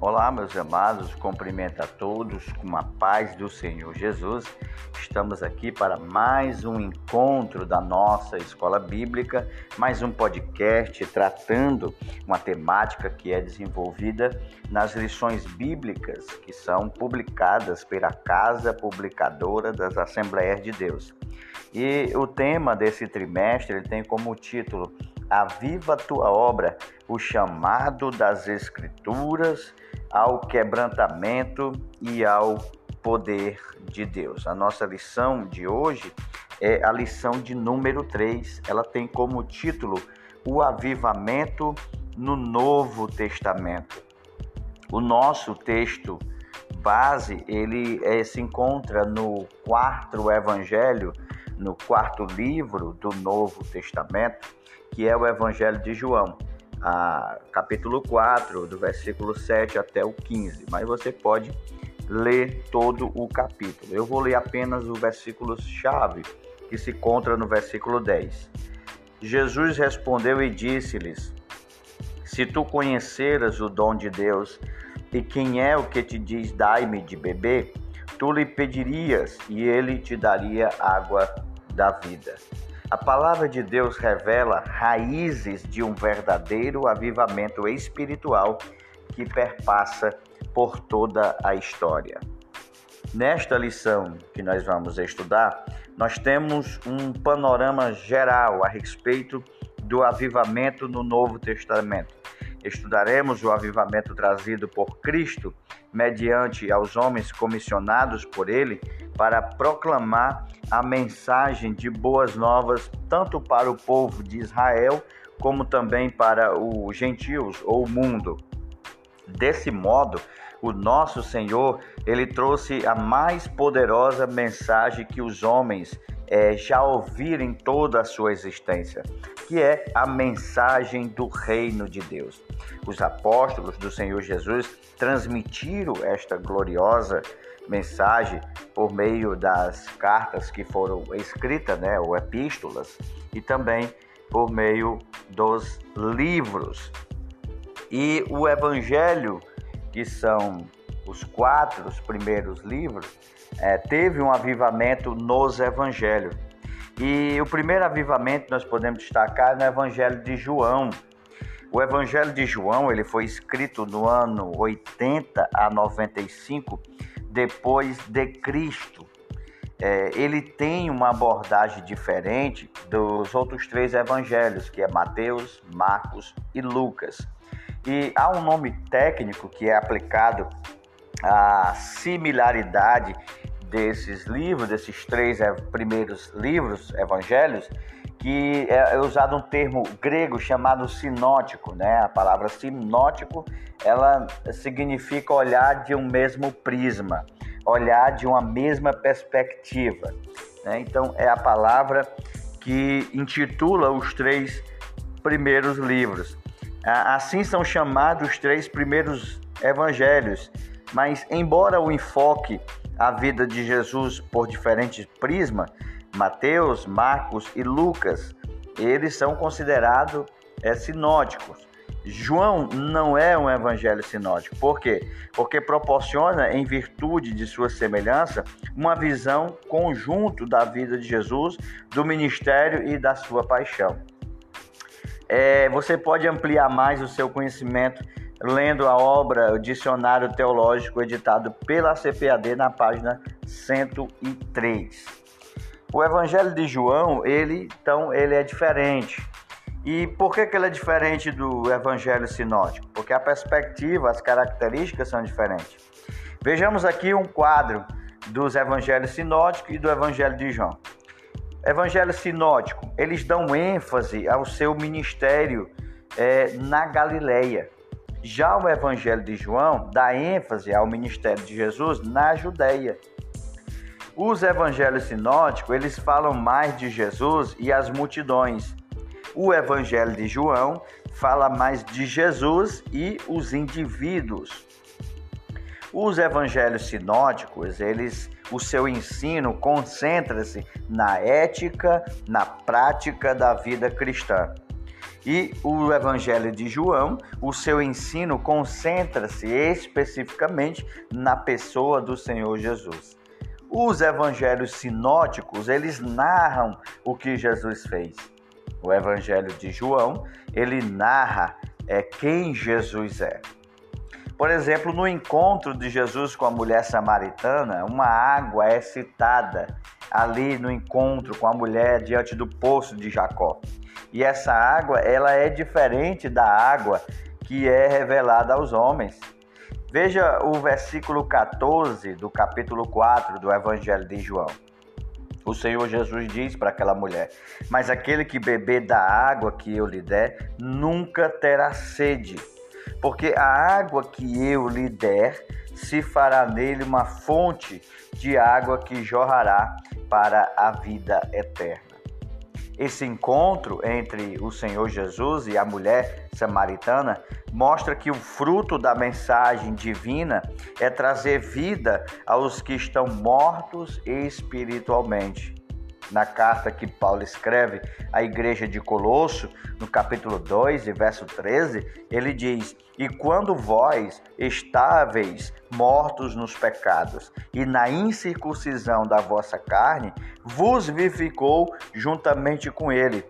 Olá, meus amados, cumprimento a todos com a paz do Senhor Jesus. Estamos aqui para mais um encontro da nossa escola bíblica, mais um podcast tratando uma temática que é desenvolvida nas lições bíblicas que são publicadas pela Casa Publicadora das Assembleias de Deus. E o tema desse trimestre ele tem como título Aviva a tua obra, o chamado das Escrituras ao quebrantamento e ao poder de Deus. A nossa lição de hoje é a lição de número 3. Ela tem como título O Avivamento no Novo Testamento. O nosso texto base, ele é, se encontra no quarto evangelho, no quarto livro do Novo Testamento, que é o Evangelho de João, a, capítulo 4, do versículo 7 até o 15. Mas você pode ler todo o capítulo. Eu vou ler apenas o versículo chave, que se encontra no versículo 10. Jesus respondeu e disse-lhes: Se tu conheceras o dom de Deus e quem é o que te diz dai-me de beber, tu lhe pedirias e ele te daria água da vida. A palavra de Deus revela raízes de um verdadeiro avivamento espiritual que perpassa por toda a história. Nesta lição que nós vamos estudar, nós temos um panorama geral a respeito do avivamento no Novo Testamento. Estudaremos o avivamento trazido por Cristo mediante aos homens comissionados por ele para proclamar a mensagem de boas novas tanto para o povo de Israel como também para os gentios ou o mundo. Desse modo, o nosso Senhor, ele trouxe a mais poderosa mensagem que os homens é, já ouviram em toda a sua existência, que é a mensagem do reino de Deus. Os apóstolos do Senhor Jesus transmitiram esta gloriosa mensagem por meio das cartas que foram escritas, né, ou epístolas, e também por meio dos livros. E o evangelho, que são os quatro os primeiros livros, é, teve um avivamento nos evangelhos. E o primeiro avivamento nós podemos destacar no Evangelho de João. O Evangelho de João ele foi escrito no ano 80 a 95 depois de Cristo. É, ele tem uma abordagem diferente dos outros três evangelhos, que é Mateus, Marcos e Lucas. E há um nome técnico que é aplicado à similaridade desses livros, desses três primeiros livros, evangelhos, que é usado um termo grego chamado sinótico, né? A palavra sinótico, ela significa olhar de um mesmo prisma, olhar de uma mesma perspectiva. Né? Então é a palavra que intitula os três primeiros livros. Assim são chamados os três primeiros evangelhos, mas embora o enfoque a vida de Jesus por diferentes prismas, Mateus, Marcos e Lucas, eles são considerados é, sinóticos. João não é um evangelho sinótico. Por quê? Porque proporciona, em virtude de sua semelhança, uma visão conjunto da vida de Jesus, do ministério e da sua paixão. É, você pode ampliar mais o seu conhecimento lendo a obra o Dicionário Teológico editado pela CPAD na página 103. O Evangelho de João, ele então ele é diferente. E por que, que ele é diferente do Evangelho sinótico? Porque a perspectiva, as características são diferentes. Vejamos aqui um quadro dos Evangelhos sinóticos e do Evangelho de João. Evangelho sinótico, eles dão ênfase ao seu ministério é, na Galileia. Já o Evangelho de João dá ênfase ao ministério de Jesus na Judéia. Os evangelhos sinóticos, eles falam mais de Jesus e as multidões. O Evangelho de João fala mais de Jesus e os indivíduos. Os evangelhos sinóticos, eles, o seu ensino concentra-se na ética, na prática da vida cristã. E o Evangelho de João, o seu ensino concentra-se especificamente na pessoa do Senhor Jesus. Os evangelhos sinóticos, eles narram o que Jesus fez. O Evangelho de João, ele narra é, quem Jesus é. Por exemplo, no encontro de Jesus com a mulher samaritana, uma água é citada ali no encontro com a mulher diante do poço de Jacó. E essa água, ela é diferente da água que é revelada aos homens. Veja o versículo 14 do capítulo 4 do Evangelho de João. O Senhor Jesus diz para aquela mulher: Mas aquele que beber da água que eu lhe der, nunca terá sede, porque a água que eu lhe der se fará nele uma fonte de água que jorrará para a vida eterna. Esse encontro entre o Senhor Jesus e a mulher samaritana mostra que o fruto da mensagem divina é trazer vida aos que estão mortos espiritualmente na carta que Paulo escreve à igreja de Colosso, no capítulo 2 e verso 13, ele diz: E quando vós estáveis mortos nos pecados e na incircuncisão da vossa carne, vos vivificou juntamente com ele,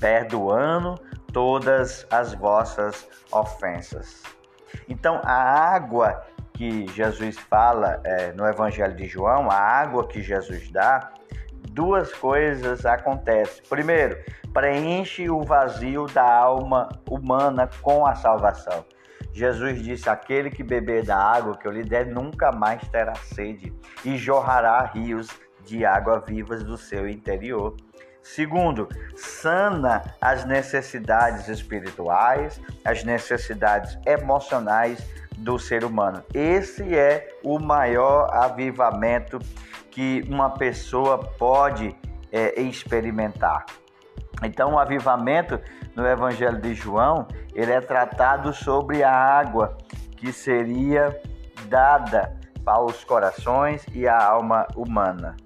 perdoando todas as vossas ofensas. Então, a água que Jesus fala é, no Evangelho de João, a água que Jesus dá, duas coisas acontecem. Primeiro, preenche o vazio da alma humana com a salvação. Jesus disse: Aquele que beber da água que eu lhe der nunca mais terá sede, e jorrará rios de água vivas do seu interior. Segundo, sana as necessidades espirituais, as necessidades emocionais do ser humano. Esse é o maior avivamento que uma pessoa pode é, experimentar. Então, o avivamento no Evangelho de João, ele é tratado sobre a água que seria dada aos corações e à alma humana.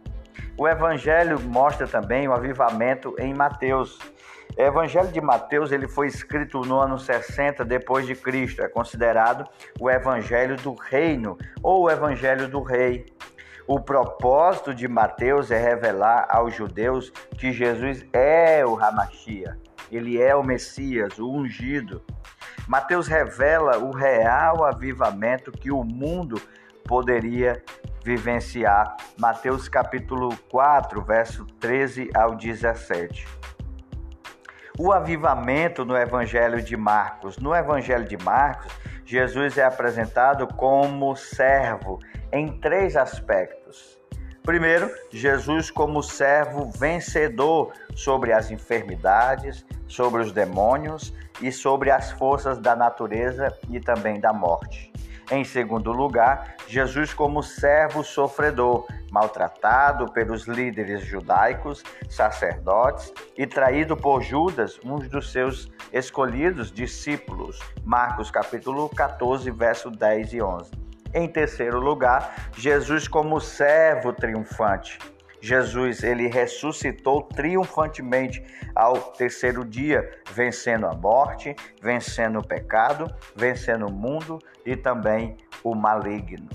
O Evangelho mostra também o avivamento em Mateus. O Evangelho de Mateus ele foi escrito no ano 60 depois de Cristo. É considerado o Evangelho do Reino ou o Evangelho do Rei. O propósito de Mateus é revelar aos judeus que Jesus é o Ramachia, ele é o Messias, o ungido. Mateus revela o real avivamento que o mundo poderia vivenciar. Mateus capítulo 4, verso 13 ao 17. O avivamento no Evangelho de Marcos. No Evangelho de Marcos, Jesus é apresentado como servo em três aspectos. Primeiro, Jesus como servo vencedor sobre as enfermidades, sobre os demônios e sobre as forças da natureza e também da morte. Em segundo lugar, Jesus como servo sofredor, maltratado pelos líderes judaicos, sacerdotes e traído por Judas, um dos seus escolhidos discípulos. Marcos capítulo 14, verso 10 e 11. Em terceiro lugar, Jesus como servo triunfante. Jesus ele ressuscitou triunfantemente ao terceiro dia, vencendo a morte, vencendo o pecado, vencendo o mundo e também o maligno.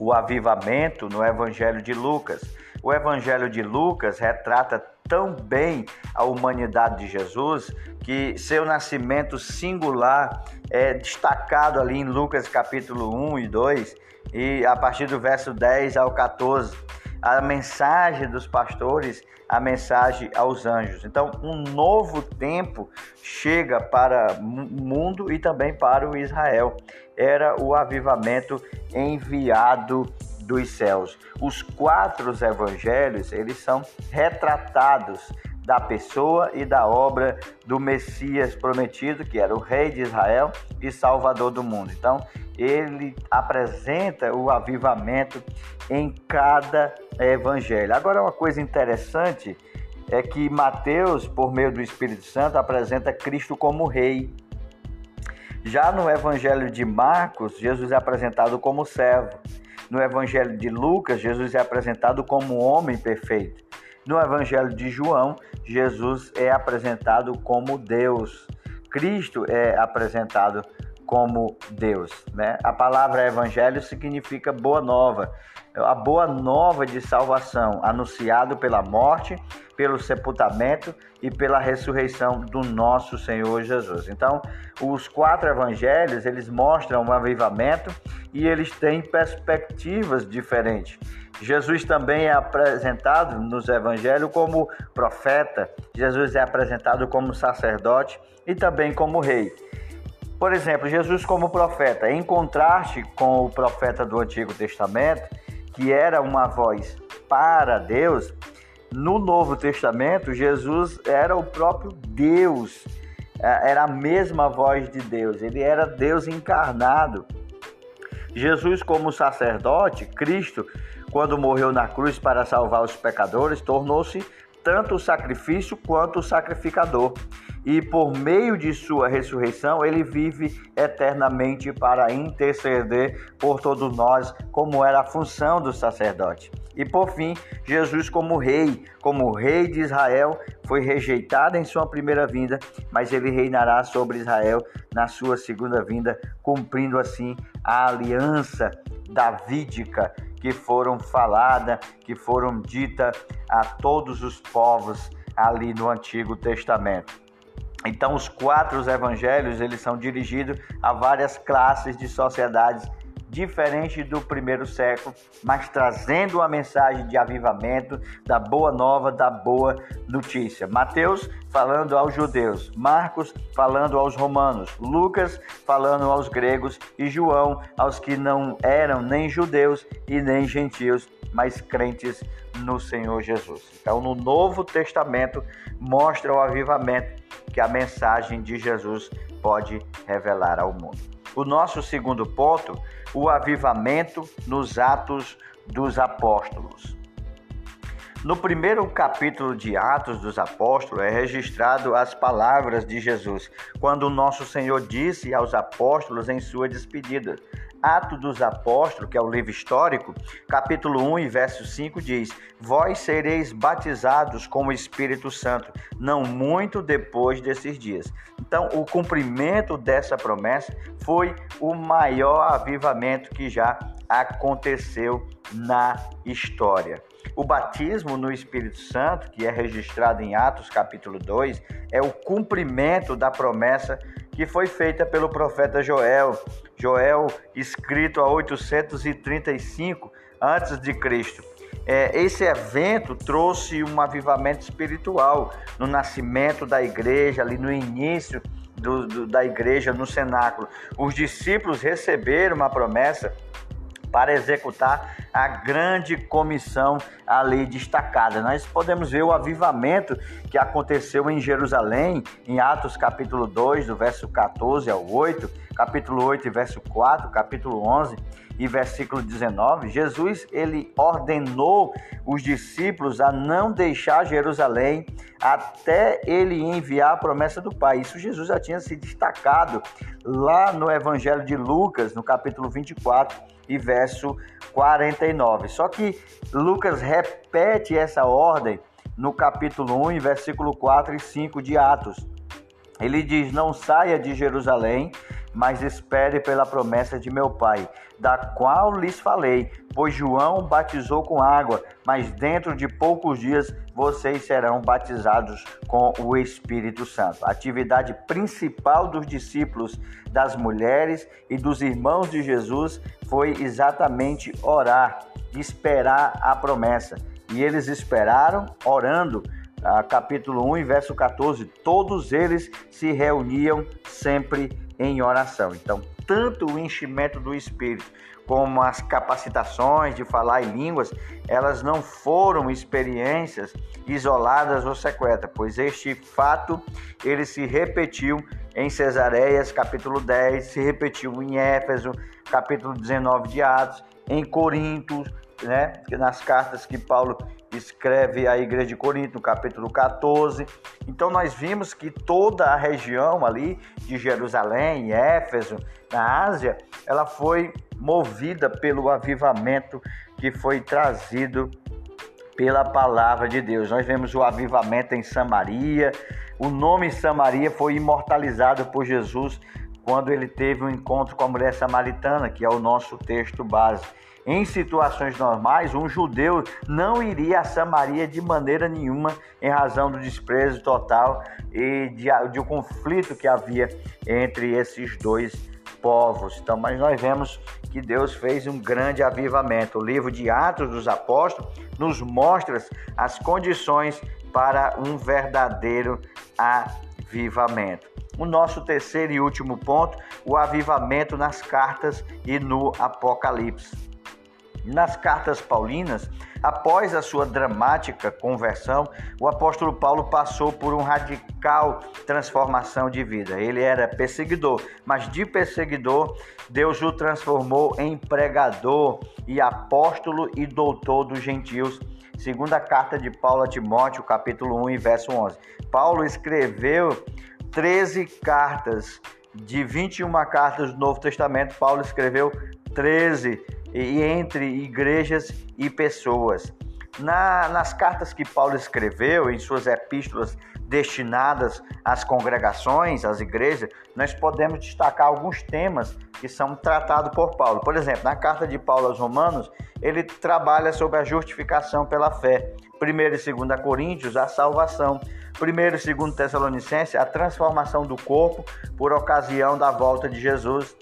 O avivamento no Evangelho de Lucas. O Evangelho de Lucas retrata tão bem a humanidade de Jesus que seu nascimento singular é destacado ali em Lucas capítulo 1 e 2 e a partir do verso 10 ao 14, a mensagem dos pastores, a mensagem aos anjos. Então, um novo tempo chega para o mundo e também para o Israel. Era o avivamento enviado dos céus. Os quatro evangelhos, eles são retratados da pessoa e da obra do Messias prometido, que era o rei de Israel e salvador do mundo. Então, ele apresenta o avivamento em cada evangelho. Agora, uma coisa interessante é que Mateus, por meio do Espírito Santo, apresenta Cristo como rei. Já no evangelho de Marcos, Jesus é apresentado como servo. No Evangelho de Lucas, Jesus é apresentado como homem perfeito. No Evangelho de João, Jesus é apresentado como Deus. Cristo é apresentado como Deus, né? A palavra evangelho significa boa nova, a boa nova de salvação, anunciado pela morte, pelo sepultamento e pela ressurreição do nosso Senhor Jesus. Então, os quatro evangelhos, eles mostram um avivamento e eles têm perspectivas diferentes. Jesus também é apresentado nos evangelhos como profeta, Jesus é apresentado como sacerdote e também como rei. Por exemplo, Jesus como profeta, em contraste com o profeta do Antigo Testamento, que era uma voz para Deus, no Novo Testamento, Jesus era o próprio Deus, é, era a mesma voz de Deus, ele era Deus encarnado. Jesus, como sacerdote, Cristo, quando morreu na cruz para salvar os pecadores, tornou-se tanto o sacrifício quanto o sacrificador. E por meio de sua ressurreição, ele vive eternamente para interceder por todos nós, como era a função do sacerdote. E por fim, Jesus, como rei, como rei de Israel, foi rejeitado em sua primeira vinda, mas ele reinará sobre Israel na sua segunda vinda, cumprindo assim a aliança davídica que foram faladas, que foram ditas a todos os povos ali no Antigo Testamento. Então, os quatro evangelhos eles são dirigidos a várias classes de sociedades diferentes do primeiro século, mas trazendo uma mensagem de avivamento, da boa nova, da boa notícia. Mateus falando aos judeus, Marcos falando aos romanos, Lucas falando aos gregos e João aos que não eram nem judeus e nem gentios, mas crentes no Senhor Jesus. Então, no Novo Testamento mostra o avivamento que a mensagem de Jesus pode revelar ao mundo. O nosso segundo ponto, o avivamento nos Atos dos Apóstolos. No primeiro capítulo de Atos dos Apóstolos é registrado as palavras de Jesus, quando o nosso Senhor disse aos apóstolos em sua despedida: Atos dos Apóstolos, que é o livro histórico, capítulo 1 e verso 5 diz: Vós sereis batizados com o Espírito Santo, não muito depois desses dias. Então, o cumprimento dessa promessa foi o maior avivamento que já aconteceu na história. O batismo no Espírito Santo, que é registrado em Atos capítulo 2, é o cumprimento da promessa que foi feita pelo profeta Joel. Joel, escrito a 835 antes de Cristo. É, esse evento trouxe um avivamento espiritual no nascimento da igreja, ali no início do, do, da igreja, no cenáculo. Os discípulos receberam uma promessa para executar a grande comissão ali destacada. Nós podemos ver o avivamento que aconteceu em Jerusalém, em Atos capítulo 2, do verso 14 ao 8, capítulo 8 e verso 4, capítulo 11 e versículo 19, Jesus ele ordenou os discípulos a não deixar Jerusalém até ele enviar a promessa do Pai. Isso Jesus já tinha se destacado lá no Evangelho de Lucas, no capítulo 24 e verso 49. Só que Lucas repete essa ordem no capítulo 1, versículo 4 e 5 de Atos. Ele diz: Não saia de Jerusalém, mas espere pela promessa de meu Pai, da qual lhes falei, pois João batizou com água, mas dentro de poucos dias vocês serão batizados com o Espírito Santo. A atividade principal dos discípulos, das mulheres e dos irmãos de Jesus foi exatamente orar, esperar a promessa. E eles esperaram orando capítulo 1, verso 14, todos eles se reuniam sempre em oração. Então, tanto o enchimento do Espírito como as capacitações de falar em línguas, elas não foram experiências isoladas ou secretas, pois este fato ele se repetiu em Cesareias, capítulo 10, se repetiu em Éfeso, capítulo 19 de Atos, em Corinto, né, nas cartas que Paulo escreve à igreja de Corinto, no capítulo 14. Então nós vimos que toda a região ali de Jerusalém, Éfeso, na Ásia, ela foi movida pelo avivamento que foi trazido pela palavra de Deus. Nós vemos o avivamento em Samaria. O nome Samaria foi imortalizado por Jesus quando ele teve um encontro com a mulher samaritana, que é o nosso texto base. Em situações normais, um judeu não iria a Samaria de maneira nenhuma em razão do desprezo total e de, de um conflito que havia entre esses dois povos. Então, mas nós vemos que Deus fez um grande avivamento. O livro de Atos dos Apóstolos nos mostra as condições para um verdadeiro avivamento. O nosso terceiro e último ponto, o avivamento nas cartas e no Apocalipse. Nas cartas paulinas, após a sua dramática conversão, o apóstolo Paulo passou por um radical transformação de vida. Ele era perseguidor, mas de perseguidor, Deus o transformou em pregador e apóstolo e doutor dos gentios. Segunda carta de Paulo a Timóteo, capítulo 1 e verso 11. Paulo escreveu 13 cartas de 21 cartas do Novo Testamento, Paulo escreveu 13 e entre igrejas e pessoas. Na, nas cartas que Paulo escreveu, em suas epístolas destinadas às congregações, às igrejas, nós podemos destacar alguns temas que são tratados por Paulo. Por exemplo, na carta de Paulo aos Romanos, ele trabalha sobre a justificação pela fé. 1 e 2 Coríntios, a salvação. 1 e 2 Tessalonicenses, a transformação do corpo por ocasião da volta de Jesus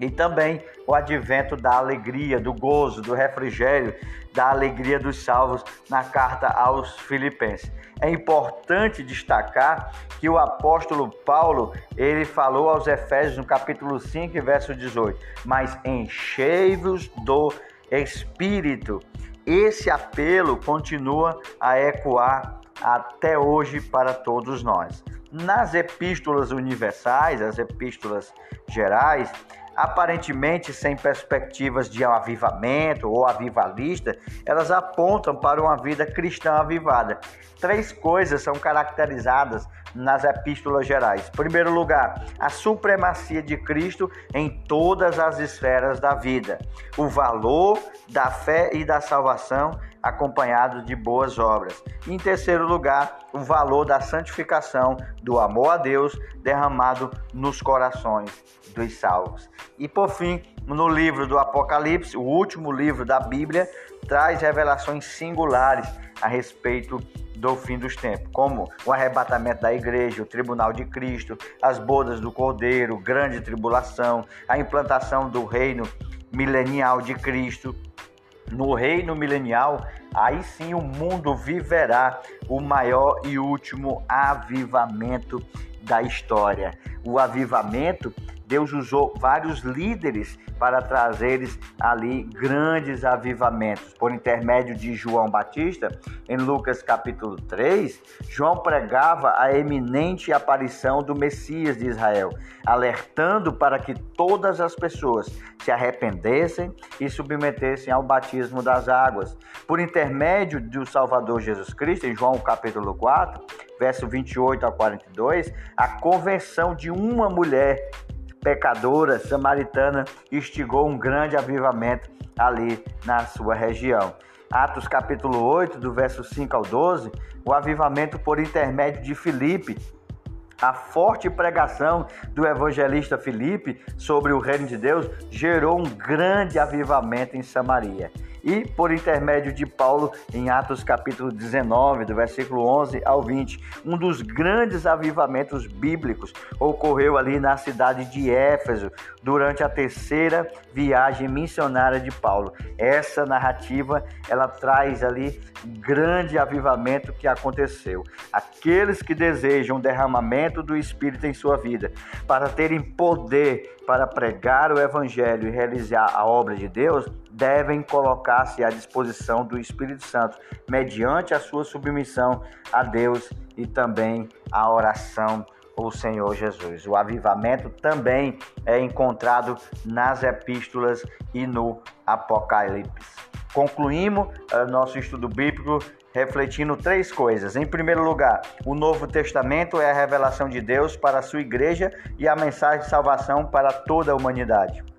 e também o advento da alegria, do gozo, do refrigério, da alegria dos salvos na carta aos Filipenses. É importante destacar que o apóstolo Paulo, ele falou aos Efésios no capítulo 5, verso 18: "Mas enchei-vos do Espírito". Esse apelo continua a ecoar até hoje para todos nós. Nas epístolas universais, as epístolas gerais, aparentemente sem perspectivas de avivamento ou avivalista, elas apontam para uma vida cristã avivada. Três coisas são caracterizadas nas epístolas gerais. Em primeiro lugar, a supremacia de Cristo em todas as esferas da vida, o valor da fé e da salvação acompanhados de boas obras. Em terceiro lugar, o valor da santificação, do amor a Deus derramado nos corações dos salvos. E por fim, no livro do Apocalipse, o último livro da Bíblia, traz revelações singulares a respeito do fim dos tempos, como o arrebatamento da igreja, o tribunal de Cristo, as bodas do Cordeiro, grande tribulação, a implantação do reino milenial de Cristo. No reino milenial, aí sim o mundo viverá o maior e último avivamento da história. O avivamento Deus usou vários líderes para trazeres ali grandes avivamentos. Por intermédio de João Batista, em Lucas capítulo 3, João pregava a eminente aparição do Messias de Israel, alertando para que todas as pessoas se arrependessem e submetessem ao batismo das águas. Por intermédio do Salvador Jesus Cristo, em João capítulo 4, verso 28 a 42, a conversão de uma mulher pecadora samaritana instigou um grande avivamento ali na sua região. Atos capítulo 8, do verso 5 ao 12, o avivamento por intermédio de Filipe, a forte pregação do evangelista Filipe sobre o reino de Deus gerou um grande avivamento em Samaria e por intermédio de Paulo em Atos capítulo 19, do versículo 11 ao 20. Um dos grandes avivamentos bíblicos ocorreu ali na cidade de Éfeso durante a terceira viagem missionária de Paulo. Essa narrativa, ela traz ali grande avivamento que aconteceu. Aqueles que desejam o derramamento do Espírito em sua vida, para terem poder para pregar o evangelho e realizar a obra de Deus, devem colocar-se à disposição do Espírito Santo, mediante a sua submissão a Deus e também a oração ao Senhor Jesus. O avivamento também é encontrado nas epístolas e no Apocalipse. Concluímos uh, nosso estudo bíblico refletindo três coisas. Em primeiro lugar, o Novo Testamento é a revelação de Deus para a sua igreja e a mensagem de salvação para toda a humanidade.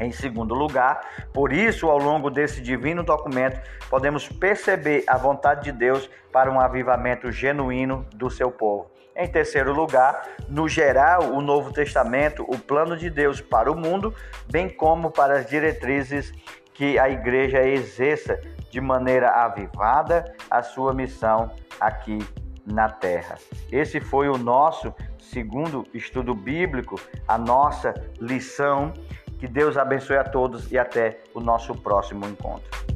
Em segundo lugar, por isso, ao longo desse divino documento, podemos perceber a vontade de Deus para um avivamento genuíno do seu povo. Em terceiro lugar, no geral, o Novo Testamento, o plano de Deus para o mundo, bem como para as diretrizes que a igreja exerça de maneira avivada a sua missão aqui na terra. Esse foi o nosso segundo estudo bíblico, a nossa lição. Que Deus abençoe a todos e até o nosso próximo encontro.